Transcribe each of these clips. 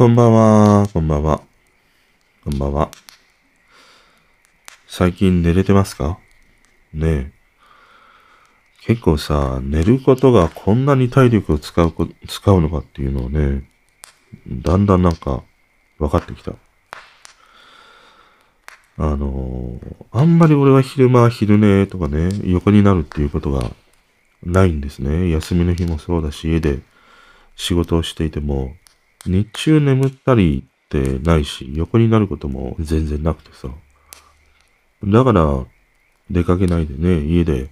こんばんは、こんばんは。こんばんは。最近寝れてますか？ねえ。結構さ、寝ることがこんなに体力を使うこ、使うのかっていうのをね、だんだんなんか分かってきた。あの、あんまり俺は昼間、昼寝とかね、横になるっていうことがないんですね。休みの日もそうだし、家で仕事をしていても、日中眠ったりってないし、横になることも全然なくてさ。だから、出かけないでね、家で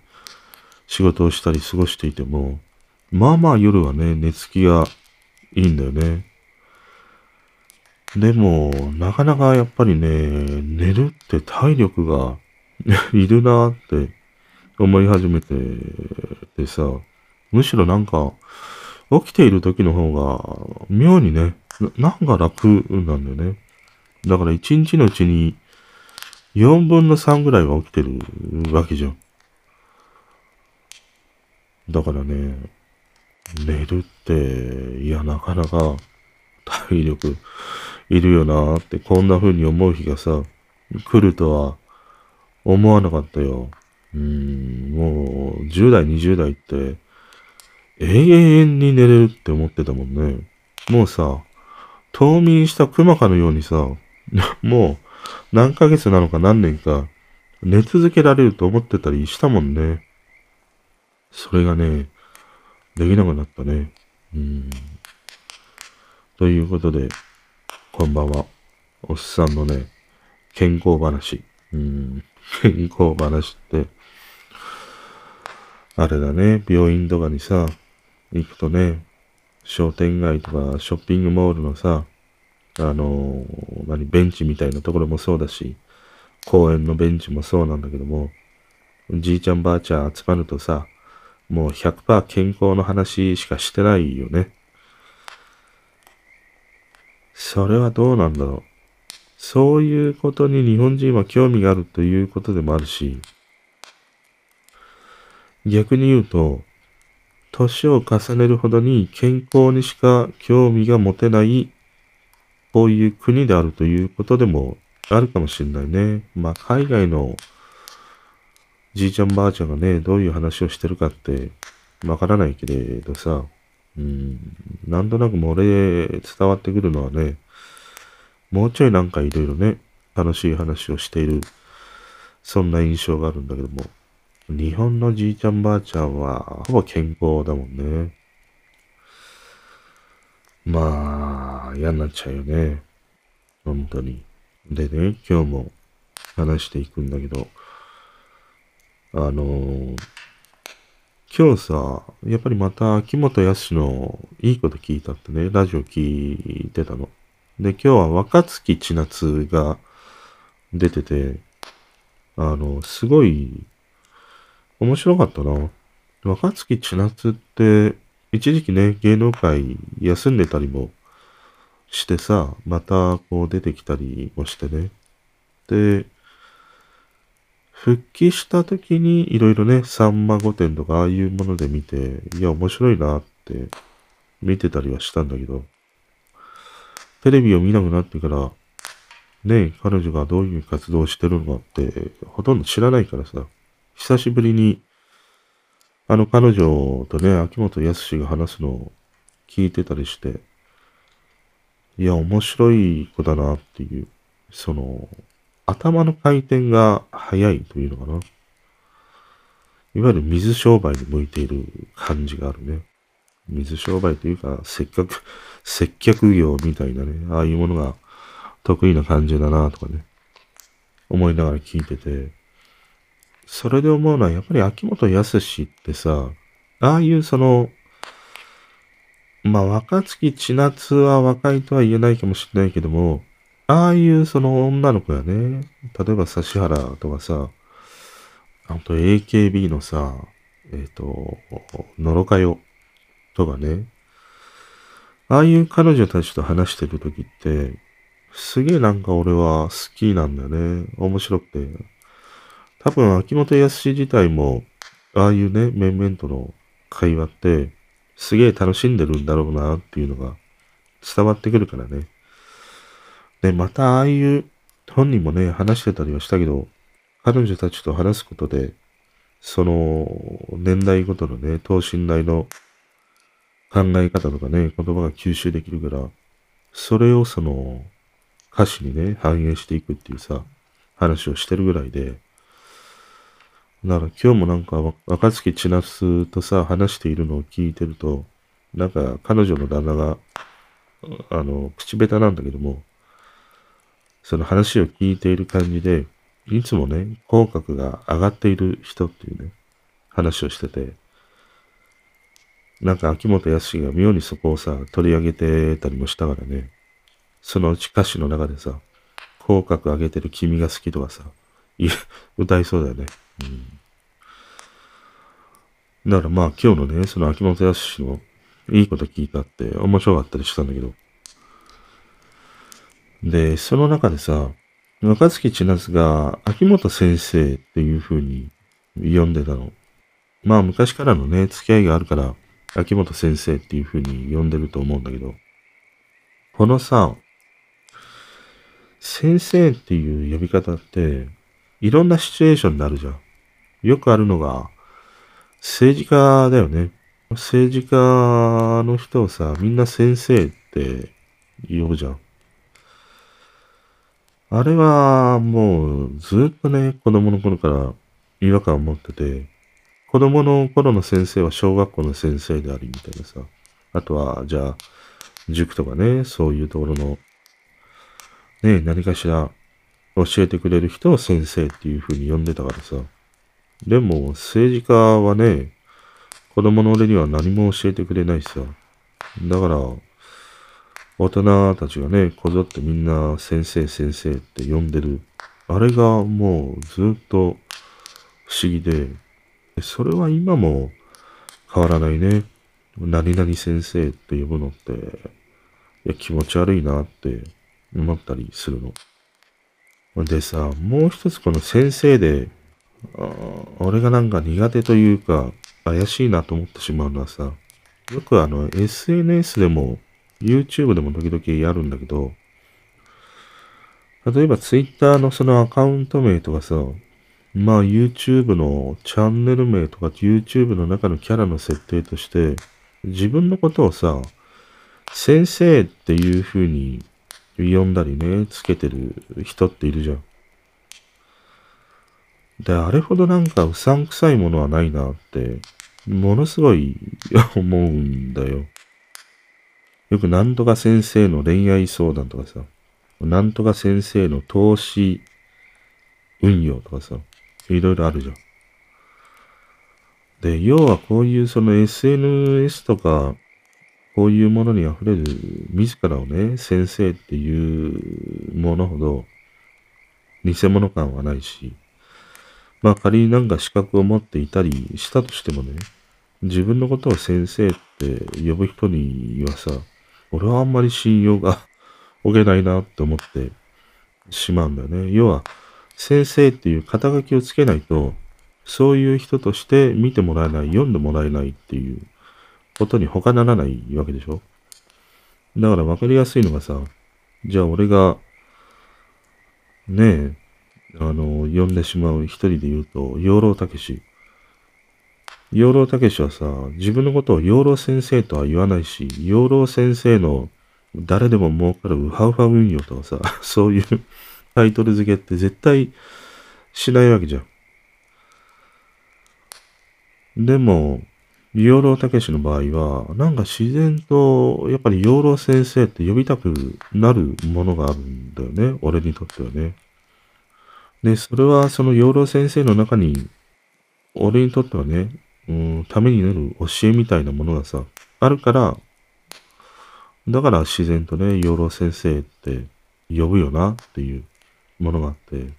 仕事をしたり過ごしていても、まあまあ夜はね、寝つきがいいんだよね。でも、なかなかやっぱりね、寝るって体力が いるなって思い始めててさ、むしろなんか、起きている時の方が、妙にね、なんか楽なんだよね。だから一日のうちに、4分の3ぐらいは起きてるわけじゃん。だからね、寝るって、いや、なかなか体力いるよなって、こんな風に思う日がさ、来るとは思わなかったよ。うん、もう、10代、20代って、永遠に寝れるって思ってたもんね。もうさ、冬眠した熊かのようにさ、もう何ヶ月なのか何年か寝続けられると思ってたりしたもんね。それがね、できなくなったね。うん。ということで、こんばんは。おっさんのね、健康話。うん、健康話って、あれだね、病院とかにさ、行くとね、商店街とかショッピングモールのさ、あの、何、ベンチみたいなところもそうだし、公園のベンチもそうなんだけども、じいちゃんばあちゃん集まるとさ、もう100%健康の話しかしてないよね。それはどうなんだろう。そういうことに日本人は興味があるということでもあるし、逆に言うと、年を重ねるほどに健康にしか興味が持てない、こういう国であるということでもあるかもしれないね。まあ、海外のじいちゃんばあちゃんがね、どういう話をしてるかってわからないけれどさ、うん、なんとなく漏れ伝わってくるのはね、もうちょいなんかいろいろね、楽しい話をしている、そんな印象があるんだけども、日本のじいちゃんばあちゃんは、ほぼ健康だもんね。まあ、嫌になっちゃうよね。本当に。でね、今日も話していくんだけど、あのー、今日さ、やっぱりまた秋元康のいいこと聞いたってね、ラジオ聞いてたの。で、今日は若月千夏が出てて、あの、すごい面白かったな。若月千夏って、一時期ね、芸能界休んでたりもしてさ、またこう出てきたりもしてね。で、復帰した時にいろいろね、さんま御殿とかああいうもので見て、いや、面白いなって見てたりはしたんだけど、テレビを見なくなってから、ね、彼女がどういう活動をしてるのかってほとんど知らないからさ、久しぶりに、あの彼女とね、秋元康が話すのを聞いてたりして、いや、面白い子だなっていう、その、頭の回転が速いというのかな。いわゆる水商売に向いている感じがあるね。水商売というか、せっかく、接客業みたいなね、ああいうものが得意な感じだなとかね、思いながら聞いてて、それで思うのは、やっぱり秋元康ってさ、ああいうその、まあ、若月千夏は若いとは言えないかもしれないけども、ああいうその女の子やね、例えば指原とかさ、あと AKB のさ、えっ、ー、と、のろかよとかね、ああいう彼女たちと話してる時って、すげえなんか俺は好きなんだよね。面白くて。多分、秋元康自体も、ああいうね、面々との会話って、すげえ楽しんでるんだろうなっていうのが伝わってくるからね。で、またああいう本人もね、話してたりはしたけど、彼女たちと話すことで、その年代ごとのね、等身大の考え方とかね、言葉が吸収できるから、それをその歌詞にね、反映していくっていうさ、話をしてるぐらいで、だから今日もなんか若月千夏とさ、話しているのを聞いてると、なんか彼女の旦那が、あの、口下手なんだけども、その話を聞いている感じで、いつもね、口角が上がっている人っていうね、話をしてて、なんか秋元康が妙にそこをさ、取り上げてたりもしたからね、そのうち歌詞の中でさ、口角上げてる君が好きとかさ、歌いそうだよね。うん。だからまあ今日のね、その秋元康のいいこと聞いたって面白かったりしたんだけど、で、その中でさ、若月千夏が秋元先生っていう風に呼んでたの。まあ昔からのね、付き合いがあるから、秋元先生っていう風に呼んでると思うんだけど、このさ、先生っていう呼び方って、いろんなシチュエーションになるじゃん。よくあるのが、政治家だよね。政治家の人をさ、みんな先生って呼ぶじゃん。あれはもうずっとね、子供の頃から違和感を持ってて、子供の頃の先生は小学校の先生でありみたいなさ。あとは、じゃあ、塾とかね、そういうところの、ね、何かしら教えてくれる人を先生っていう風に呼んでたからさ。でも、政治家はね、子供の俺には何も教えてくれないしさ。だから、大人たちがね、こぞってみんな先生先生って呼んでる。あれがもうずっと不思議で、それは今も変わらないね。何々先生って呼ぶのって、いや気持ち悪いなって思ったりするの。でさ、もう一つこの先生で、俺がなんか苦手というか、怪しいなと思ってしまうのはさ、よくあの SNS でも YouTube でも時々やるんだけど、例えば Twitter のそのアカウント名とかさ、まあ YouTube のチャンネル名とか YouTube の中のキャラの設定として、自分のことをさ、先生っていう風に呼んだりね、つけてる人っているじゃん。で、あれほどなんかうさんくさいものはないなって、ものすごい 思うんだよ。よくなんとか先生の恋愛相談とかさ、なんとか先生の投資運用とかさ、いろいろあるじゃん。で、要はこういうその SNS とか、こういうものに溢れる自らをね、先生っていうものほど偽物感はないし、まあ仮になんか資格を持っていたりしたとしてもね、自分のことを先生って呼ぶ人にはさ、俺はあんまり信用が 置けないなって思ってしまうんだよね。要は、先生っていう肩書きをつけないと、そういう人として見てもらえない、読んでもらえないっていうことに他ならないわけでしょだから分かりやすいのがさ、じゃあ俺が、ねえ、あの、呼んでしまう一人で言うと、養老たけし。養老たけしはさ、自分のことを養老先生とは言わないし、養老先生の誰でも儲かるウハウハ運用とかさ、そういうタイトル付けって絶対しないわけじゃん。でも、養老たけしの場合は、なんか自然と、やっぱり養老先生って呼びたくなるものがあるんだよね。俺にとってはね。で、それはその養老先生の中に、俺にとってはね、うん、ためになる教えみたいなものがさ、あるから、だから自然とね、養老先生って呼ぶよなっていうものがあって、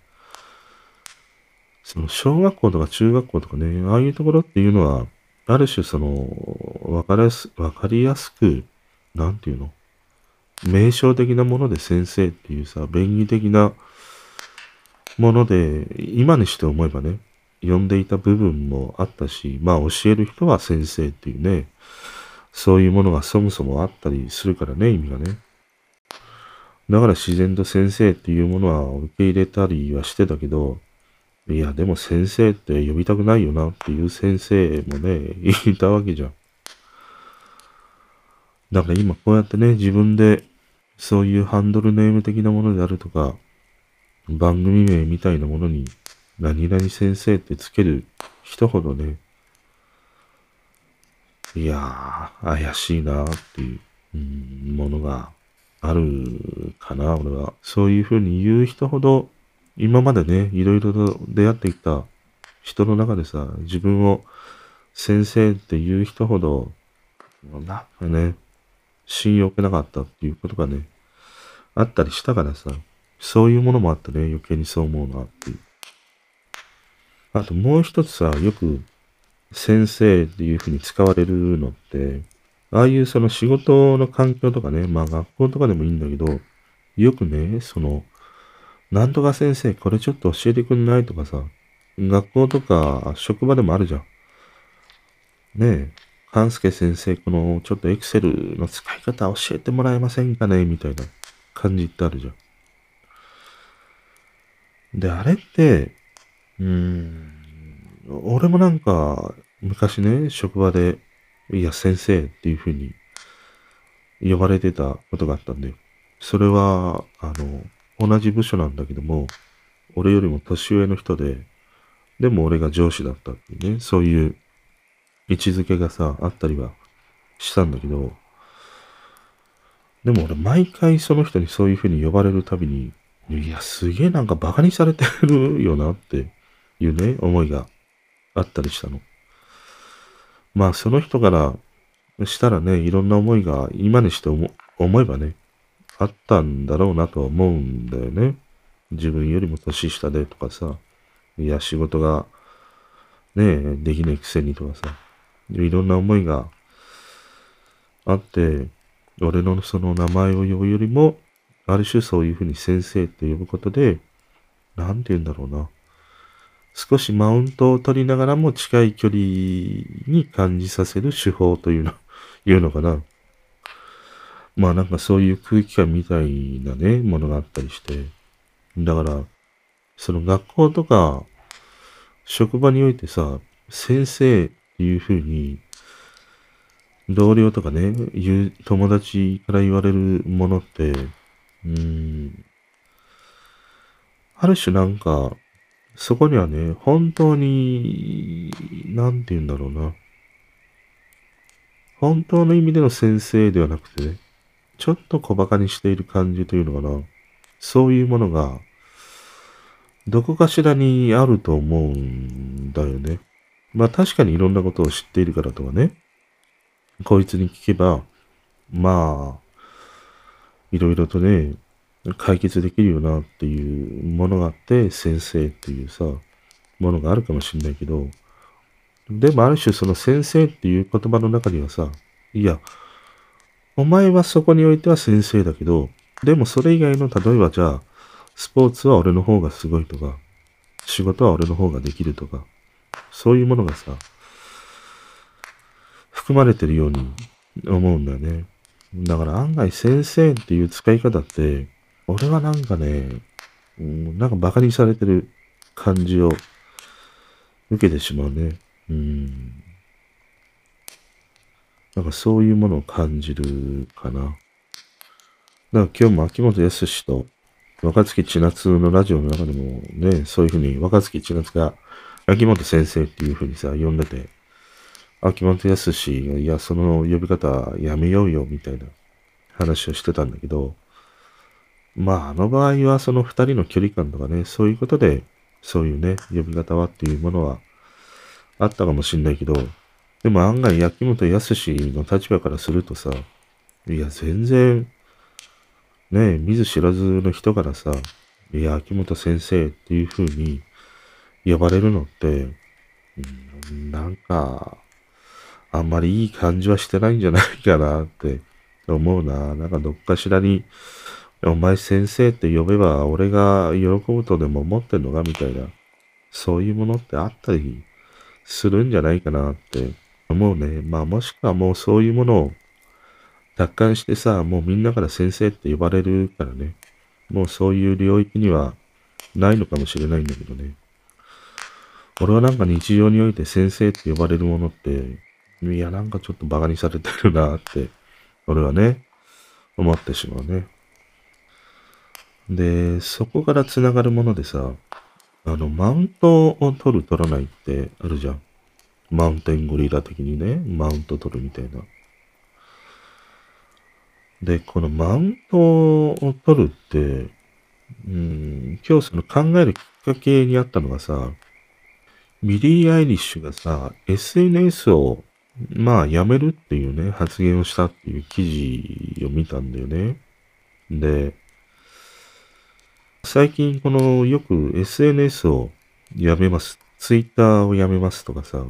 その小学校とか中学校とかね、ああいうところっていうのは、ある種その、わかりやす、わかりやすく、なんていうの名称的なもので先生っていうさ、便宜的なもので、今にして思えばね、呼んでいた部分もあったし、まあ教える人は先生っていうね、そういうものがそもそもあったりするからね、意味がね。だから自然と先生っていうものは受け入れたりはしてたけど、いや、でも先生って呼びたくないよなっていう先生もね、いたわけじゃん。だから今こうやってね、自分でそういうハンドルネーム的なものであるとか、番組名みたいなものに何々先生ってつける人ほどね、いやー、怪しいなーっていう、うん、ものがあるかな、俺は。そういうふうに言う人ほど、今までね、いろいろと出会ってきた人の中でさ、自分を先生っていう人ほど、なんかね、信用けなかったっていうことがね、あったりしたからさ、そういうものもあってね、余計にそう思うなっていう。あともう一つさ、よく先生っていうふうに使われるのって、ああいうその仕事の環境とかね、まあ学校とかでもいいんだけど、よくね、その、なんとか先生、これちょっと教えてくんないとかさ、学校とか職場でもあるじゃん。ねえ、勘介先生、このちょっとエクセルの使い方教えてもらえませんかねみたいな感じってあるじゃん。で、あれって、うーん、俺もなんか、昔ね、職場で、いや、先生っていう風に呼ばれてたことがあったんで、それは、あの、同じ部署なんだけども、俺よりも年上の人で、でも俺が上司だったっていうね、そういう位置づけがさ、あったりはしたんだけど、でも俺毎回その人にそういう風に呼ばれるたびに、いや、すげえなんか馬鹿にされてるよなっていうね、思いがあったりしたの。まあその人からしたらね、いろんな思いが今にして思えばね、あったんだろうなとは思うんだよね。自分よりも年下でとかさ、いや仕事がね、できないくせにとかさ、いろんな思いがあって、俺のその名前を呼ぶよりも、ある種そういうふうに先生って呼ぶことで、なんて言うんだろうな。少しマウントを取りながらも近い距離に感じさせる手法というの、いうのかな。まあなんかそういう空気感みたいなね、ものがあったりして。だから、その学校とか、職場においてさ、先生っていう風に、同僚とかね、友達から言われるものって、うん、ある種なんか、そこにはね、本当に、なんて言うんだろうな。本当の意味での先生ではなくてね、ちょっと小馬鹿にしている感じというのかな。そういうものが、どこかしらにあると思うんだよね。まあ確かにいろんなことを知っているからとかね。こいつに聞けば、まあ、いろいろとね、解決できるよなっていうものがあって、先生っていうさ、ものがあるかもしれないけど、でもある種その先生っていう言葉の中にはさ、いや、お前はそこにおいては先生だけど、でもそれ以外の、例えばじゃあ、スポーツは俺の方がすごいとか、仕事は俺の方ができるとか、そういうものがさ、含まれてるように思うんだよね。だから案外先生っていう使い方って、俺はなんかね、うん、なんか馬鹿にされてる感じを受けてしまうね。うん。なんかそういうものを感じるかな。だから今日も秋元康と若月千夏のラジオの中でもね、そういうふうに若月千夏が秋元先生っていうふうにさ、呼んでて、秋元康が、いや、その呼び方やめようよ、みたいな話をしてたんだけど、まあ、あの場合はその二人の距離感とかね、そういうことで、そういうね、呼び方はっていうものはあったかもしんないけど、でも案外、秋元康の立場からするとさ、いや、全然、ね、見ず知らずの人からさ、いや、秋元先生っていう風に呼ばれるのって、うん、なんか、あんまりいい感じはしてないんじゃないかなって 思うな。なんかどっかしらに、お前先生って呼べば俺が喜ぶとでも思ってんのかみたいな、そういうものってあったりするんじゃないかなって思うね。まあもしくはもうそういうものを達観してさ、もうみんなから先生って呼ばれるからね。もうそういう領域にはないのかもしれないんだけどね。俺はなんか日常において先生って呼ばれるものって、いや、なんかちょっと馬鹿にされてるなって、俺はね、思ってしまうね。で、そこから繋がるものでさ、あの、マウントを取る、取らないってあるじゃん。マウンテンゴリラ的にね、マウント取るみたいな。で、このマウントを取るって、うん、今日その考えるきっかけにあったのがさ、ビリー・アイリッシュがさ、SNS を、まあ、やめるっていうね、発言をしたっていう記事を見たんだよね。で、最近この、よく SNS をやめます。Twitter をやめますとかさ、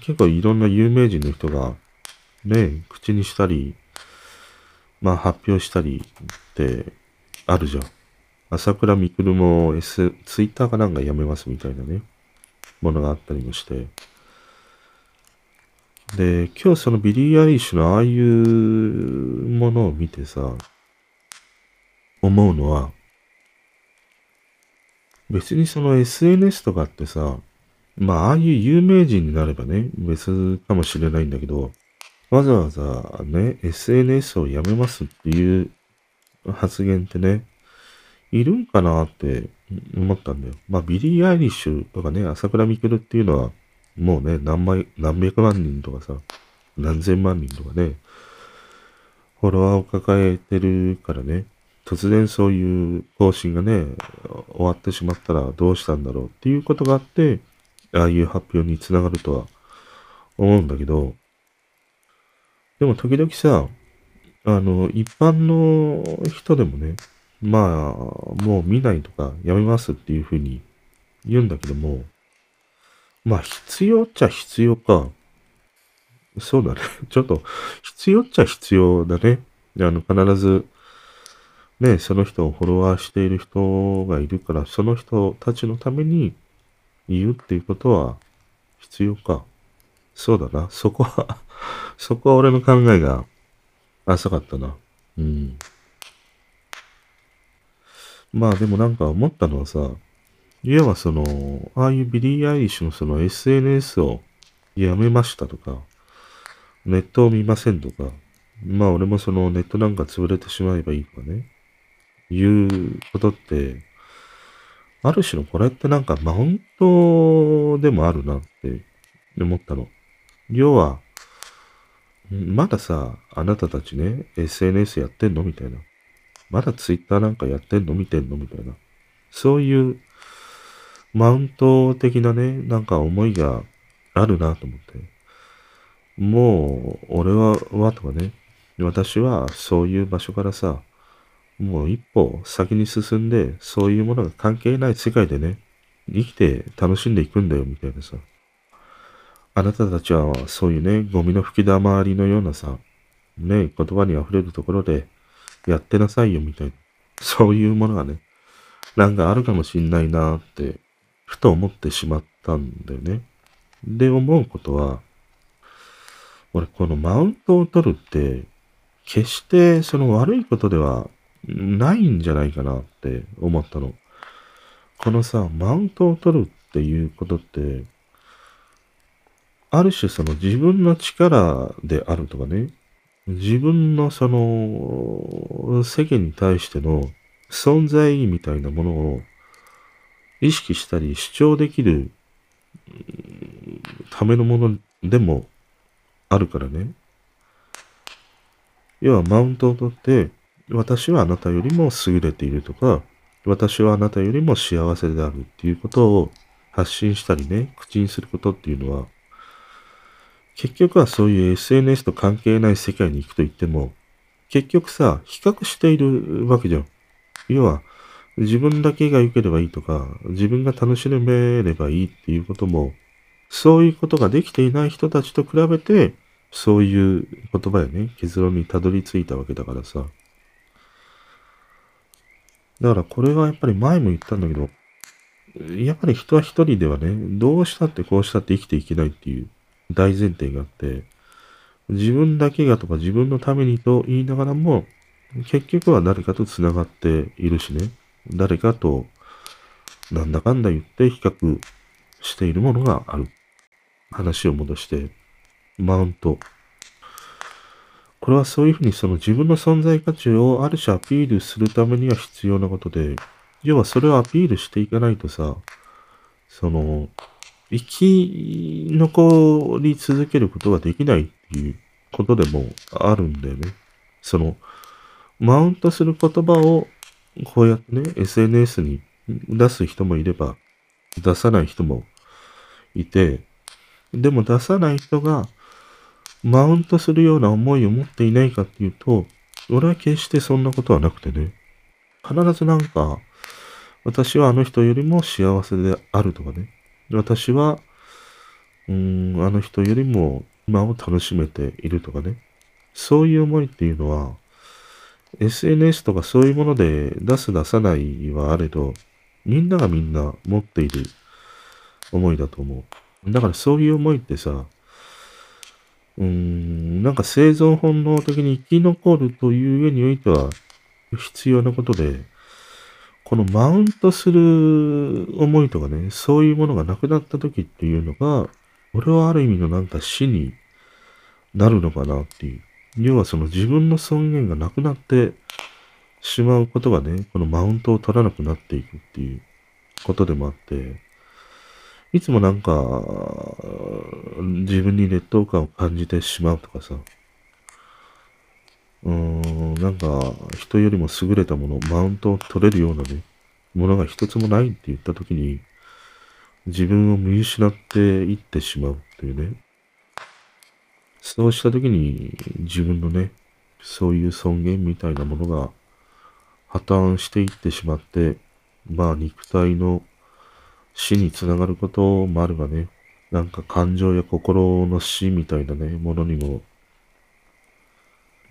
結構いろんな有名人の人が、ね、口にしたり、まあ発表したりってあるじゃん。朝倉未来も S、ツイッターかなんかやめますみたいなね、ものがあったりもして。で、今日そのビリー・アイリッシュのああいうものを見てさ、思うのは、別にその SNS とかってさ、まあ、ああいう有名人になればね、別かもしれないんだけど、わざわざね、SNS をやめますっていう発言ってね、いるんかなって思ったんだよ。まあ、ビリー・アイリッシュとかね、朝倉未来っていうのは、もうね、何枚、何百万人とかさ、何千万人とかね、フォロワーを抱えてるからね、突然そういう更新がね、終わってしまったらどうしたんだろうっていうことがあって、ああいう発表につながるとは思うんだけど、でも時々さ、あの、一般の人でもね、まあ、もう見ないとかやめますっていうふうに言うんだけども、まあ必要っちゃ必要か。そうだね。ちょっと必要っちゃ必要だね。あの、必ず、ね、その人をフォロワーしている人がいるから、その人たちのために言うっていうことは必要か。そうだな。そこは そこは俺の考えが浅かったな。うん。まあでもなんか思ったのはさ、いわばその、ああいうビリー・アイリッシュのその SNS をやめましたとか、ネットを見ませんとか、まあ俺もそのネットなんか潰れてしまえばいいとかね、いうことって、ある種のこれってなんかマウントでもあるなって思ったの。要は、まださ、あなたたちね、SNS やってんのみたいな。まだ Twitter なんかやってんの見てんのみたいな。そういうマウント的なね、なんか思いがあるなと思って。もう、俺は、はとかね、私はそういう場所からさ、もう一歩先に進んで、そういうものが関係ない世界でね、生きて楽しんでいくんだよ、みたいなさ。あなたたちはそういうね、ゴミの吹き溜まりのようなさ、ね、言葉に溢れるところでやってなさいよ、みたいな。そういうものがね、なんかあるかもしんないなって、ふと思ってしまったんだよね。で、思うことは、俺、このマウントを取るって、決してその悪いことではないんじゃないかなって思ったの。このさ、マウントを取るっていうことって、ある種その自分の力であるとかね、自分のその世間に対しての存在意義みたいなものを意識したり主張できるためのものでもあるからね。要はマウントを取って、私はあなたよりも優れているとか、私はあなたよりも幸せであるっていうことを発信したりね、口にすることっていうのは、結局はそういう SNS と関係ない世界に行くと言っても、結局さ、比較しているわけじゃん。要は、自分だけが良ければいいとか、自分が楽しめればいいっていうことも、そういうことができていない人たちと比べて、そういう言葉やね、結論にたどり着いたわけだからさ。だからこれはやっぱり前も言ったんだけど、やっぱり人は一人ではね、どうしたってこうしたって生きていけないっていう大前提があって、自分だけがとか自分のためにと言いながらも、結局は誰かと繋がっているしね。誰かと、なんだかんだ言って比較しているものがある。話を戻して、マウント。これはそういうふうにその自分の存在価値をある種アピールするためには必要なことで、要はそれをアピールしていかないとさ、その、生き残り続けることができないっていうことでもあるんだよね。その、マウントする言葉をこうやってね、SNS に出す人もいれば、出さない人もいて、でも出さない人がマウントするような思いを持っていないかっていうと、俺は決してそんなことはなくてね。必ずなんか、私はあの人よりも幸せであるとかね。私は、うーん、あの人よりも今を楽しめているとかね。そういう思いっていうのは、SNS とかそういうもので出す出さないはあれど、みんながみんな持っている思いだと思う。だからそういう思いってさ、うーん、なんか生存本能的に生き残るという上においては必要なことで、このマウントする思いとかね、そういうものがなくなった時っていうのが、俺はある意味のなんか死になるのかなっていう。要はその自分の尊厳がなくなってしまうことがね、このマウントを取らなくなっていくっていうことでもあって、いつもなんか、自分に劣等感を感じてしまうとかさ、うーん、なんか、人よりも優れたもの、マウントを取れるようなね、ものが一つもないって言ったときに、自分を見失っていってしまうっていうね。そうしたときに、自分のね、そういう尊厳みたいなものが破綻していってしまって、まあ肉体の死につながることもあるがね、なんか感情や心の死みたいなね、ものにも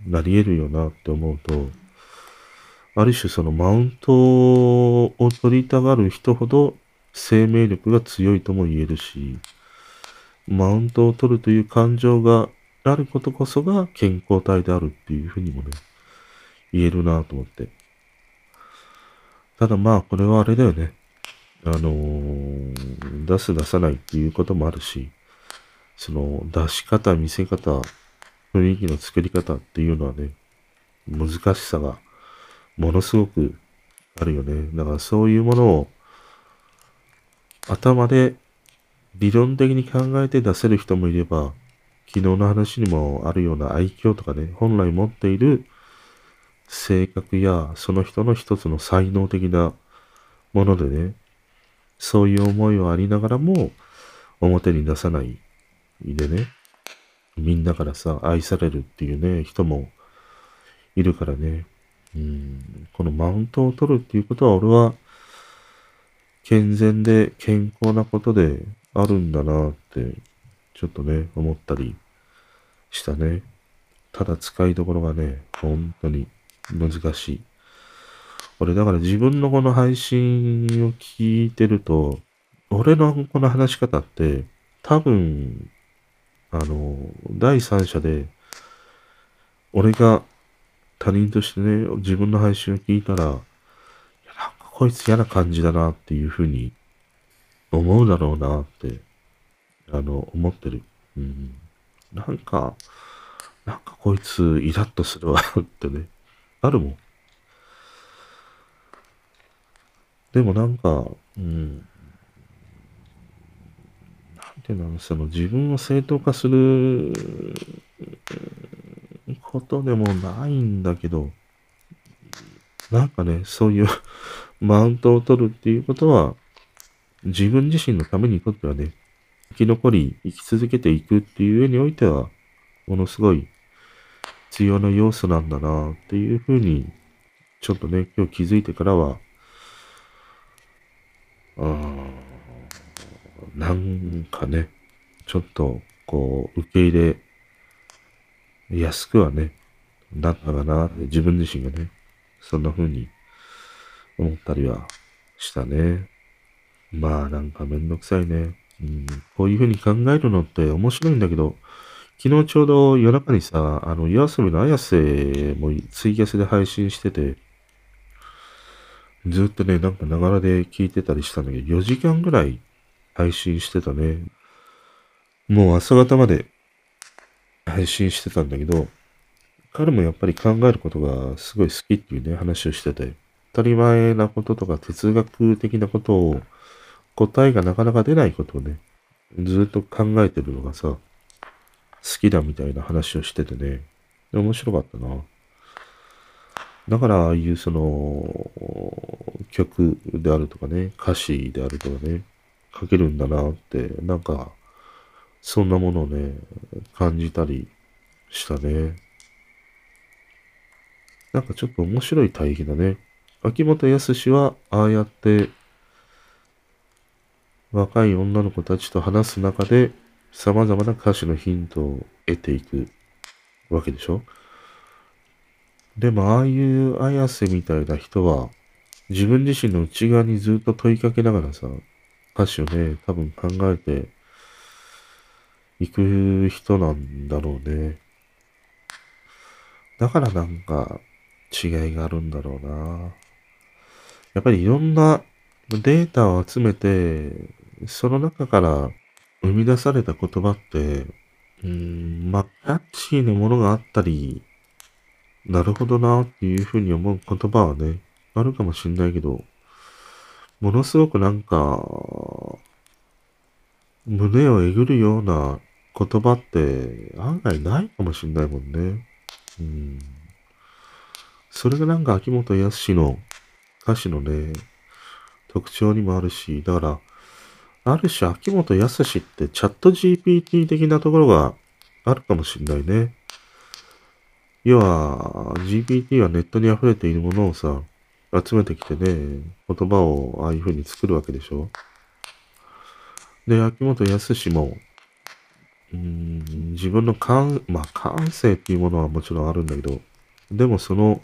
なり得るよなって思うと、ある種そのマウントを取りたがる人ほど生命力が強いとも言えるし、マウントを取るという感情があることこそが健康体であるっていうふうにもね、言えるなと思って。ただまあ、これはあれだよね。あのー、出す出さないっていうこともあるし、その出し方、見せ方、雰囲気の作り方っていうのはね、難しさがものすごくあるよね。だからそういうものを頭で理論的に考えて出せる人もいれば、昨日の話にもあるような愛嬌とかね、本来持っている性格やその人の一つの才能的なものでね、そういう思いはありながらも、表に出さないでね、みんなからさ、愛されるっていうね、人もいるからね、うん、このマウントを取るっていうことは俺は、健全で健康なことであるんだなって、ちょっとね、思ったりしたね。ただ使いどころがね、本当に難しい。俺だから自分のこの配信を聞いてると、俺のこの話し方って、多分、あの、第三者で、俺が他人としてね、自分の配信を聞いたら、なんかこいつ嫌な感じだなっていうふうに思うだろうなって、あの、思ってる。うん。なんか、なんかこいつイラッとするわってね、あるもん。でもなんか、うん、なんていうの、その自分を正当化することでもないんだけど、なんかね、そういうマウントを取るっていうことは、自分自身のためにとってはね、生き残り、生き続けていくっていう上においては、ものすごい必要な要素なんだなっていうふうに、ちょっとね、今日気づいてからは、あなんかね、ちょっと、こう、受け入れやすくはね、なったかな自分自身がね、そんな風に思ったりはしたね。まあなんかめんどくさいね。うん、こういう風に考えるのって面白いんだけど、昨日ちょうど夜中にさ、あの、夜遊びの綾瀬もツイキャスで配信してて、ずっとね、なんかながらで聞いてたりしたんだけど、4時間ぐらい配信してたね。もう朝方まで配信してたんだけど、彼もやっぱり考えることがすごい好きっていうね、話をしてて、当たり前なこととか哲学的なことを、答えがなかなか出ないことをね、ずっと考えてるのがさ、好きだみたいな話をしててね、面白かったな。だから、ああいうその、曲であるとかね、歌詞であるとかね、書けるんだなって、なんか、そんなものをね、感じたりしたね。なんかちょっと面白い対比だね。秋元康は、ああやって、若い女の子たちと話す中で、様々な歌詞のヒントを得ていくわけでしょ？でも、ああいう綾瀬みたいな人は、自分自身の内側にずっと問いかけながらさ、歌詞をね、多分考えていく人なんだろうね。だからなんか違いがあるんだろうな。やっぱりいろんなデータを集めて、その中から生み出された言葉って、うん、まあ、キャッチーなものがあったり、なるほどなっていうふうに思う言葉はね、あるかもしんないけど、ものすごくなんか、胸をえぐるような言葉って案外ないかもしんないもんね。うん。それがなんか秋元康の歌詞のね、特徴にもあるし、だから、ある種秋元康ってチャット GPT 的なところがあるかもしんないね。要は、GPT はネットに溢れているものをさ、集めてきてね、言葉をああいう風に作るわけでしょ。で、秋元康も、うん、自分の感、まあ感性っていうものはもちろんあるんだけど、でもその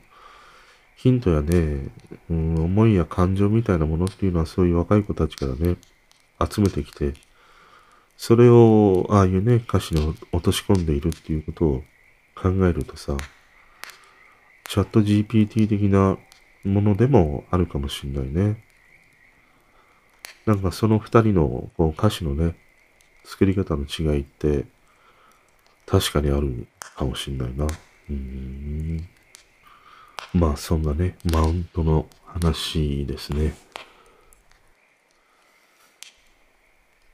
ヒントやね、うん、思いや感情みたいなものっていうのはそういう若い子たちからね、集めてきて、それをああいうね、歌詞に落とし込んでいるっていうことを考えるとさ、チャット GPT 的なものでもあるかもしんないね。なんかその二人のこう歌詞のね、作り方の違いって確かにあるかもしんないな。うん。まあそんなね、マウントの話ですね。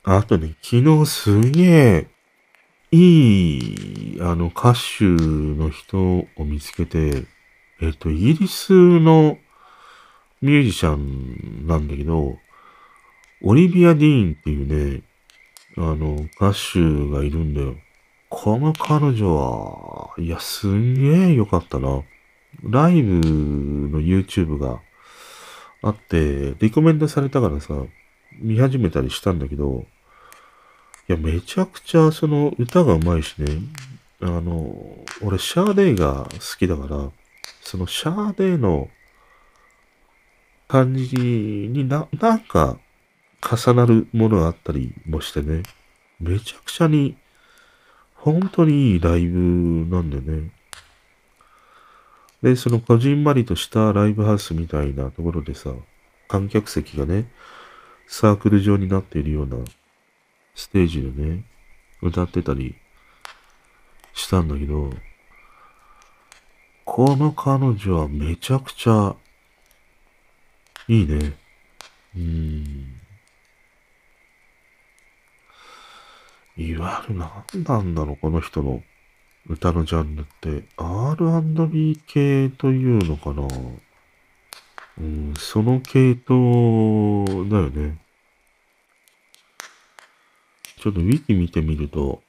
あとね、昨日すげえいい、あの、歌手の人を見つけて、えっと、イギリスのミュージシャンなんだけど、オリビア・ディーンっていうね、あの、歌手がいるんだよ。この彼女は、いや、すんげえ良かったな。ライブの YouTube があって、リコメンドされたからさ、見始めたりしたんだけど、いや、めちゃくちゃその歌がうまいしね、あの、俺シャーデーが好きだから、そのシャーデーの感じにな、なんか重なるものがあったりもしてね、めちゃくちゃに、本当にいいライブなんだよね。で、そのこじんまりとしたライブハウスみたいなところでさ、観客席がね、サークル状になっているようなステージでね、歌ってたりしたんだけど、この彼女はめちゃくちゃいいね。うん。いわゆる何なんだろう、この人の歌のジャンルって R&B 系というのかなうん、その系統だよね。ちょっとウィキ見てみると、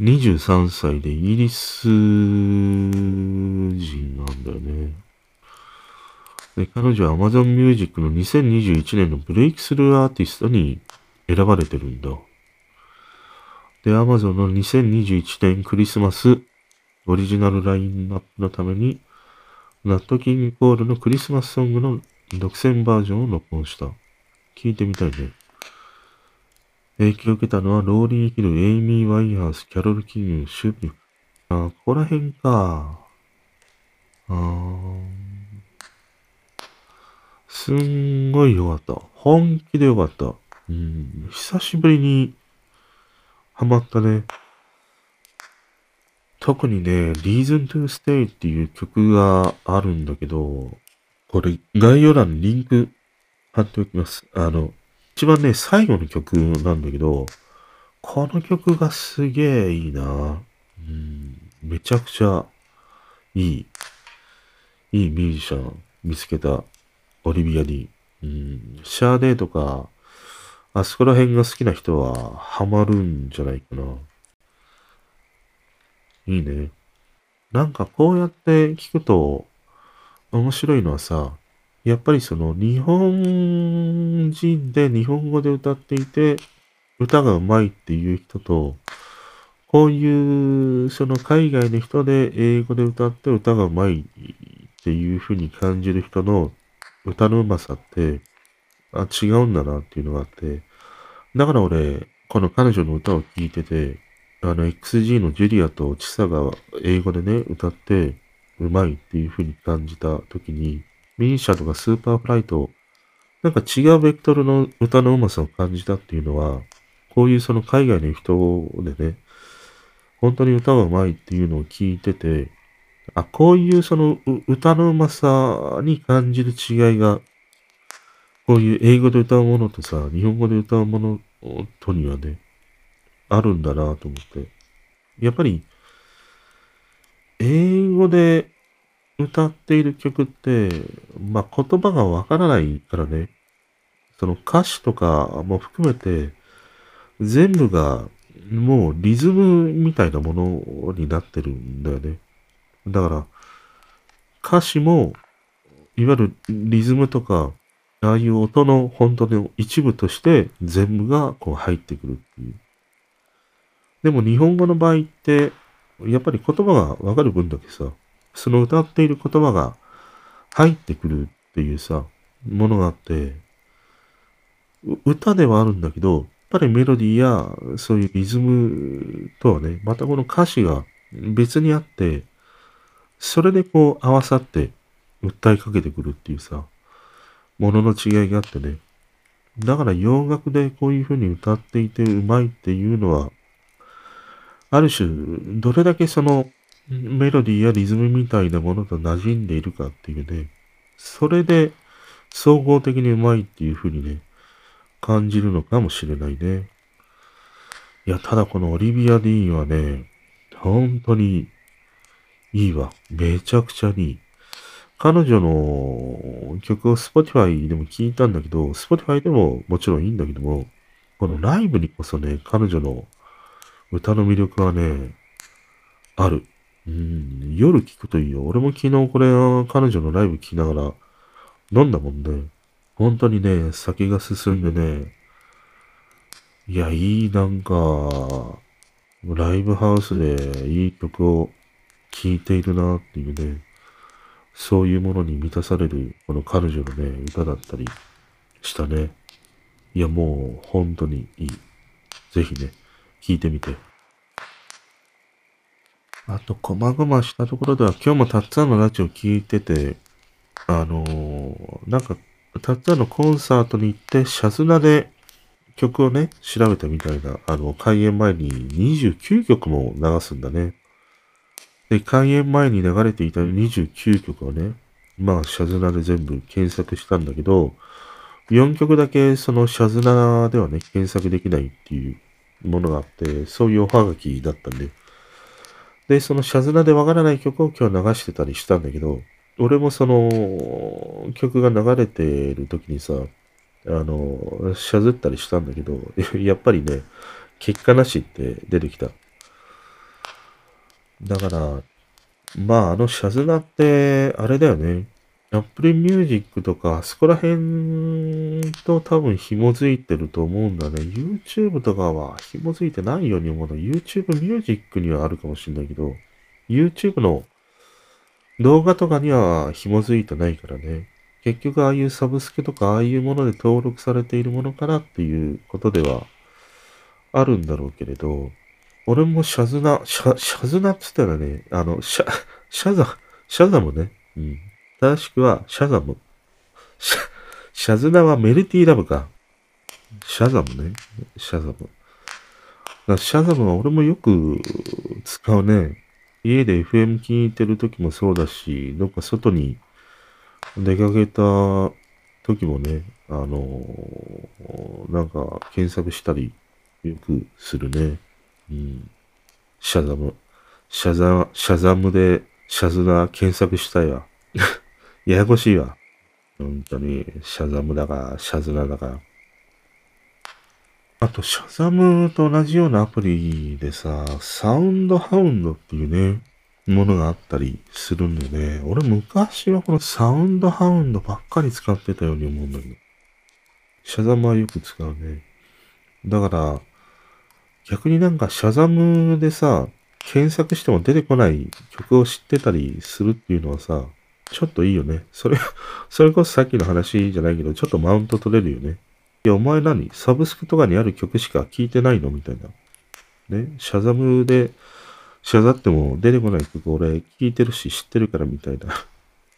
23歳でイギリス人なんだよね。で、彼女は Amazon Music の2021年のブレイクスルーアーティストに選ばれてるんだ。で、Amazon の2021年クリスマスオリジナルラインナップのために、ナットキングコールのクリスマスソングの独占バージョンを録音した。聞いてみたいね。影響を受けたのは、ローリー・ヒル、エイミー・ワインハウス、キャロル・キング、シュープ。あ、ここら辺か。あーすんごい良かった。本気で良かった。うん、久しぶりにハマったね。特にね、Reason to Stay っていう曲があるんだけど、これ概要欄にリンク貼っておきます。あの、一番ね、最後の曲なんだけど、この曲がすげえいいな。うん、めちゃくちゃいい、いいミュージシャン見つけたオリビアに、うん、シャーデーとか、あそこら辺が好きな人はハマるんじゃないかな。いいね。なんかこうやって聞くと面白いのはさ、やっぱりその日本人で日本語で歌っていて歌が上手いっていう人と、こういうその海外の人で英語で歌って歌が上手いっていう風に感じる人の歌の上手さって、あ、違うんだなっていうのがあって、だから俺、この彼女の歌を聴いてて、あの XG のジュリアとチサが英語でね、歌って上手いっていう風に感じた時に、 MISIAとか Superfly と、なんか違うベクトルの歌の上手さを感じたっていうのは、こういうその海外の人でね、本当に歌が上手いっていうのを聞いてて、あ、こういうその歌の上手さに感じる違いが、こういう英語で歌うものとさ、日本語で歌うものとにはね、あるんだなと思って。やっぱり、英語で歌っている曲って、まあ言葉がわからないからね、その歌詞とかも含めて、全部がもうリズムみたいなものになってるんだよね。だから、歌詞も、いわゆるリズムとか、ああいう音の本当の一部として全部がこう入ってくるっていう。でも日本語の場合って、やっぱり言葉がわかる分だけさ、その歌っている言葉が入ってくるっていうさ、ものがあって、歌ではあるんだけど、やっぱりメロディーやそういうリズムとはね、またこの歌詞が別にあって、それでこう合わさって訴えかけてくるっていうさ、ものの違いがあってね。だから洋楽でこういう風に歌っていてうまいっていうのは、ある種、どれだけそのメロディーやリズムみたいなものと馴染んでいるかっていうね、それで総合的にうまいっていう風にね、感じるのかもしれないね。いや、ただこのオリビア・ディーンはね、本当にいいわ。めちゃくちゃいい。彼女の曲を Spotify でも聞いたんだけど、Spotify でももちろんいいんだけども、このライブにこそね、彼女の歌の魅力はね、ある。うん、夜聞くといいよ。俺も昨日これ、彼女のライブ聞きながら飲んだもんね。本当にね、酒が進んでね、いや、いい、なんか、ライブハウスでいい曲を聴いているなっていうね、そういうものに満たされる、この彼女のね、歌だったりしたね。いや、もう、本当にいい。ぜひね、聴いてみて。あと、こまごましたところでは、今日もたっつぁんのラジオ聞いてて、あのーなんか、たっつぁんのコンサートに行って、シャズナで曲をね、調べたみたいな、あの、開演前に29曲も流すんだね。で、開演前に流れていた29曲をね、まあ、シャズナで全部検索したんだけど、4曲だけそのシャズナではね、検索できないっていうものがあって、そういうおはがきだったんで。で、そのシャズナでわからない曲を今日流してたりしたんだけど、俺もその曲が流れてる時にさ、あの、シャズったりしたんだけど、やっぱりね、結果なしって出てきた。だから、まあ、あのシャズナって、あれだよね。Apple Music とか、そこら辺と多分紐づいてると思うんだね。YouTube とかは紐づいてないように思うの。YouTube Music にはあるかもしれないけど、YouTube の動画とかには紐づいてないからね。結局ああいうサブスクとかああいうもので登録されているものかなっていうことではあるんだろうけれど、俺もシャズナ、シャ、シャズナって言ったらね、あの、シャ、シャザ、シャザムね。うん。正しくは、シャザム。シャ、シャズナはメルティーラブか。シャザムね。シャザム。シャザムは俺もよく使うね。家で FM 聞いてる時もそうだし、どっか外に出かけた時もね、あのー、なんか検索したりよくするね。うん。シャザム。シャザ、シャザムでシャズナ検索したいわ。ややこしいわ。本当に、シャザムだか、シャズナだか。あと、シャザムと同じようなアプリでさ、サウンドハウンドっていうね、ものがあったりするんでね、俺昔はこのサウンドハウンドばっかり使ってたように思うんだけど、シャザムはよく使うね。だから、逆になんかシャザムでさ、検索しても出てこない曲を知ってたりするっていうのはさ、ちょっといいよね。それ、それこそさっきの話じゃないけど、ちょっとマウント取れるよね。いや、お前何？サブスクとかにある曲しか聴いてないの？みたいな。ね？シャザムで、シャザっても出てこない曲俺聴いてるし知ってるからみたいな。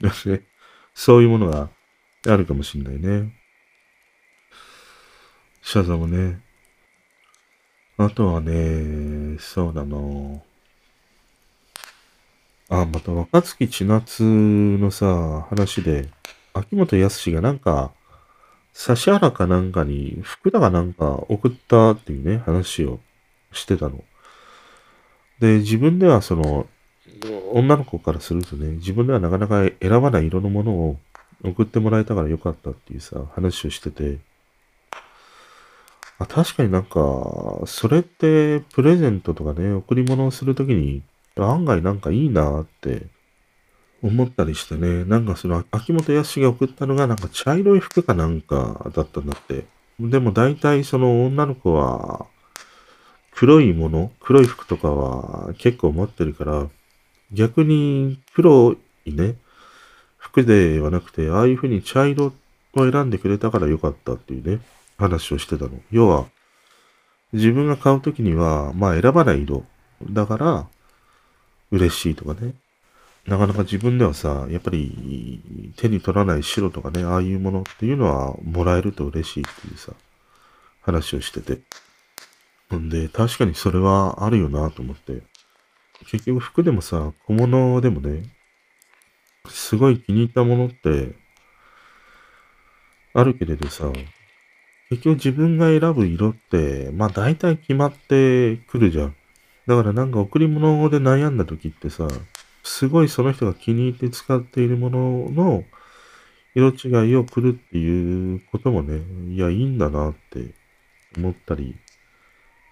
そういうものがあるかもしんないね。シャザムね。あとはね、そうだなあ、また若月千夏のさ、話で、秋元康がなんか、指原かなんかに福田がなんか送ったっていうね、話をしてたの。で、自分ではその、女の子からするとね、自分ではなかなか選ばない色のものを送ってもらえたからよかったっていうさ、話をしてて、あ確かになんか、それってプレゼントとかね、贈り物をするときに案外なんかいいなって思ったりしてね、なんかその、秋元康が送ったのがなんか茶色い服かなんかだったんだって。でも大体その女の子は、黒いもの、黒い服とかは結構持ってるから、逆に黒いね、服ではなくて、ああいう風に茶色を選んでくれたからよかったっていうね、話をしてたの。要は、自分が買うときには、まあ選ばない色。だから、嬉しいとかね。なかなか自分ではさ、やっぱり手に取らない白とかね、ああいうものっていうのはもらえると嬉しいっていうさ、話をしてて。んで、確かにそれはあるよなと思って。結局服でもさ、小物でもね、すごい気に入ったものって、あるけれどさ、結局自分が選ぶ色って、まあ大体決まってくるじゃん。だからなんか贈り物で悩んだ時ってさ、すごいその人が気に入って使っているものの色違いを来るっていうこともね、いや、いいんだなって思ったり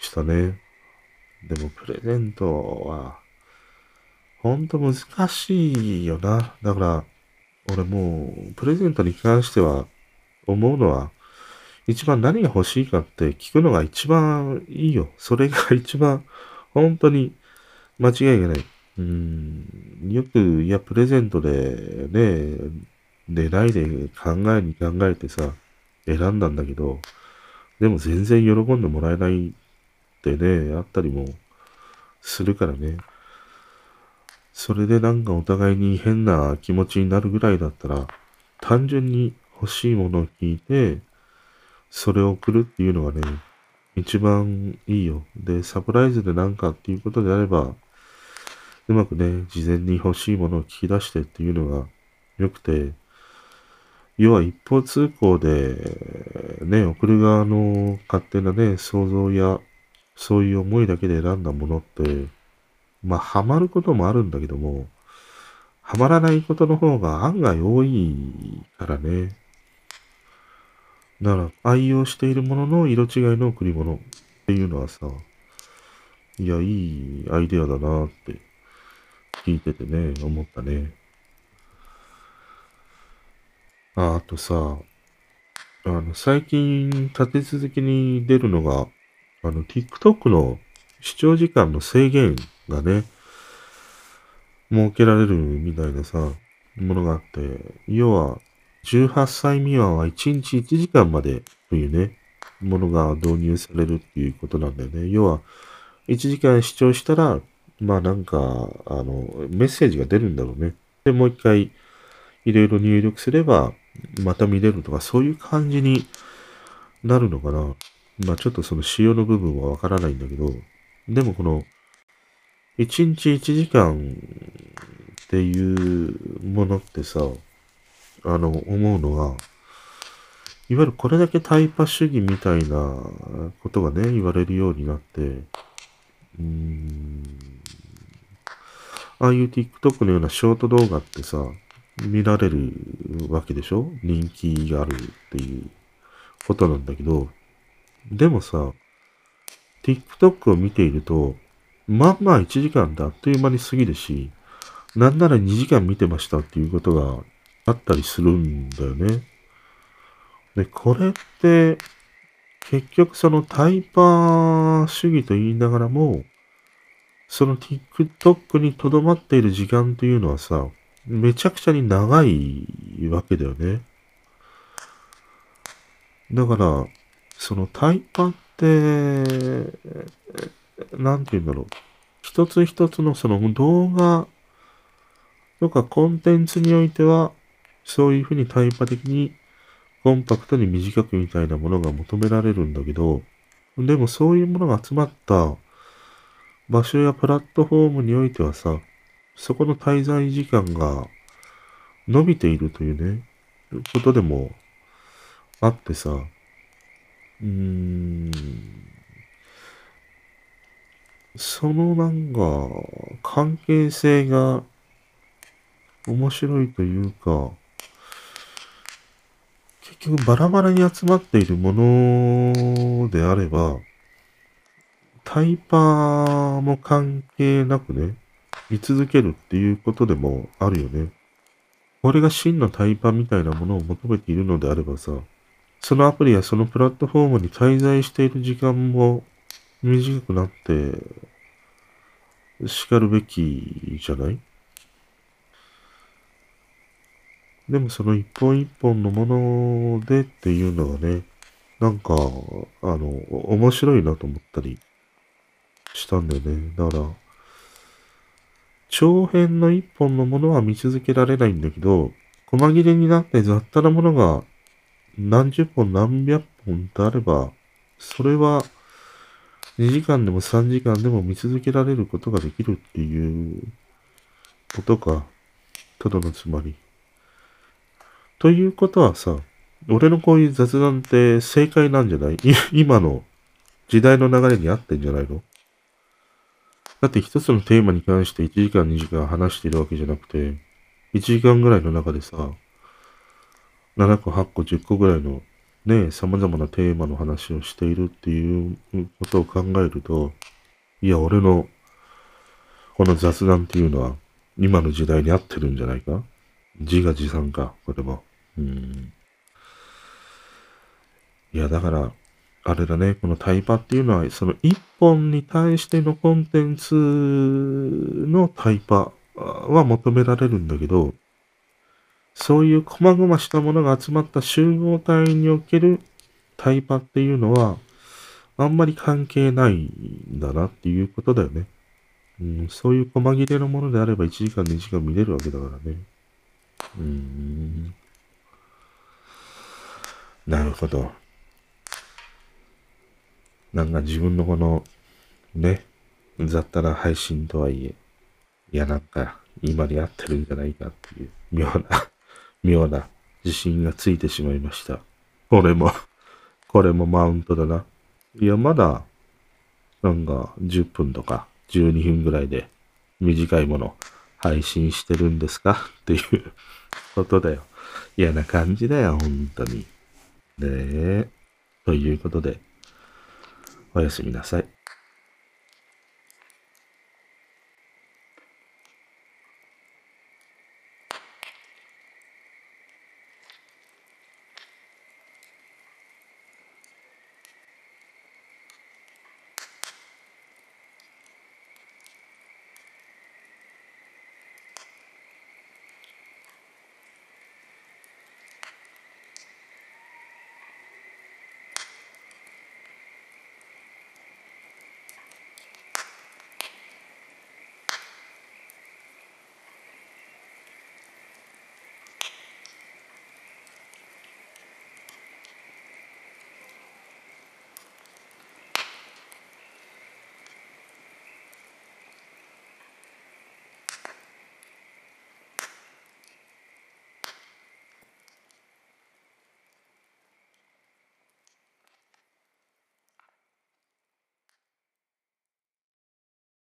したね。でもプレゼントは、ほんと難しいよな。だから、俺もう、プレゼントに関しては、思うのは、一番何が欲しいかって聞くのが一番いいよ。それが一番、本当に間違いがない。うん、よく、いや、プレゼントで、ね、狙いで考えに考えてさ、選んだんだけど、でも全然喜んでもらえないってね、あったりもするからね。それでなんかお互いに変な気持ちになるぐらいだったら、単純に欲しいものを聞いて、それを送るっていうのがね、一番いいよ。で、サプライズでなんかっていうことであれば、うまくね、事前に欲しいものを聞き出してっていうのが良くて、要は一方通行で、ね、送る側の勝手なね、想像や、そういう思いだけで選んだものって、まあ、ハマることもあるんだけども、ハマらないことの方が案外多いからね。だから、愛用しているものの色違いの贈り物っていうのはさ、いや、いいアイデアだなって聞いててね、思ったね。あ、あとさ、あの、最近立て続けに出るのが、あの、TikTok の視聴時間の制限がね、設けられるみたいなさ、ものがあって、要は、18歳未満は1日1時間までというね、ものが導入されるっていうことなんだよね。要は、1時間視聴したら、まあなんか、あの、メッセージが出るんだろうね。で、もう一回、いろいろ入力すれば、また見れるとか、そういう感じになるのかな。まあちょっとその仕様の部分はわからないんだけど、でもこの、1日1時間っていうものってさ、あの、思うのは、いわゆるこれだけタイパ主義みたいなことがね、言われるようになって、うーん、ああいう TikTok のようなショート動画ってさ、見られるわけでしょ？人気があるっていうことなんだけど、でもさ、TikTok を見ていると、まあまあ1時間であっという間に過ぎるし、なんなら2時間見てましたっていうことがあったりするんだよね。で、これって、結局そのタイパー主義と言いながらも、その TikTok に留まっている時間というのはさ、めちゃくちゃに長いわけだよね。だから、そのタイパって、なんて言うんだろう。一つ一つのその動画とかコンテンツにおいては、そういうふうにタイパ的にコンパクトに短くみたいなものが求められるんだけど、でもそういうものが集まった場所やプラットフォームにおいてはさ、そこの滞在時間が伸びているというね、ことでもあってさ、うーん、そのなんか、関係性が面白いというか、結局バラバラに集まっているものであれば、タイパーも関係なくね、見続けるっていうことでもあるよね。これが真のタイパーみたいなものを求めているのであればさ、そのアプリやそのプラットフォームに滞在している時間も短くなって、叱るべきじゃない？でもその一本一本のものでっていうのがね、なんか、あの、面白いなと思ったりしたんだよね。だから、長編の一本のものは見続けられないんだけど、細切れになって雑多なものが何十本何百本とあれば、それは2時間でも3時間でも見続けられることができるっていうことか。ただのつまり。ということはさ、俺のこういう雑談って正解なんじゃない？今の時代の流れに合ってんじゃないの？だって一つのテーマに関して1時間2時間話しているわけじゃなくて、1時間ぐらいの中でさ、7個8個10個ぐらいのね、様々なテーマの話をしているっていうことを考えると、いや、俺のこの雑談っていうのは今の時代に合ってるんじゃないか？自画自賛か、これも。いや、だから、あれだね、このタイパっていうのは、その一本に対してのコンテンツのタイパは求められるんだけど、そういう細々したものが集まった集合体におけるタイパっていうのは、あんまり関係ないんだなっていうことだよね。うん、そういう細切れのものであれば1時間2時間見れるわけだからね。うん。なるほど。なんか自分のこの、ね、雑多な配信とはいえ、いやなんか今に合ってるんじゃないかっていう妙な、妙な自信がついてしまいました。これも これもマウントだな。いや、まだ、なんか10分とか12分ぐらいで短いもの配信してるんですか？っていうことだよ。嫌な感じだよ、本当に。ねえ。ということで、おやすみなさい。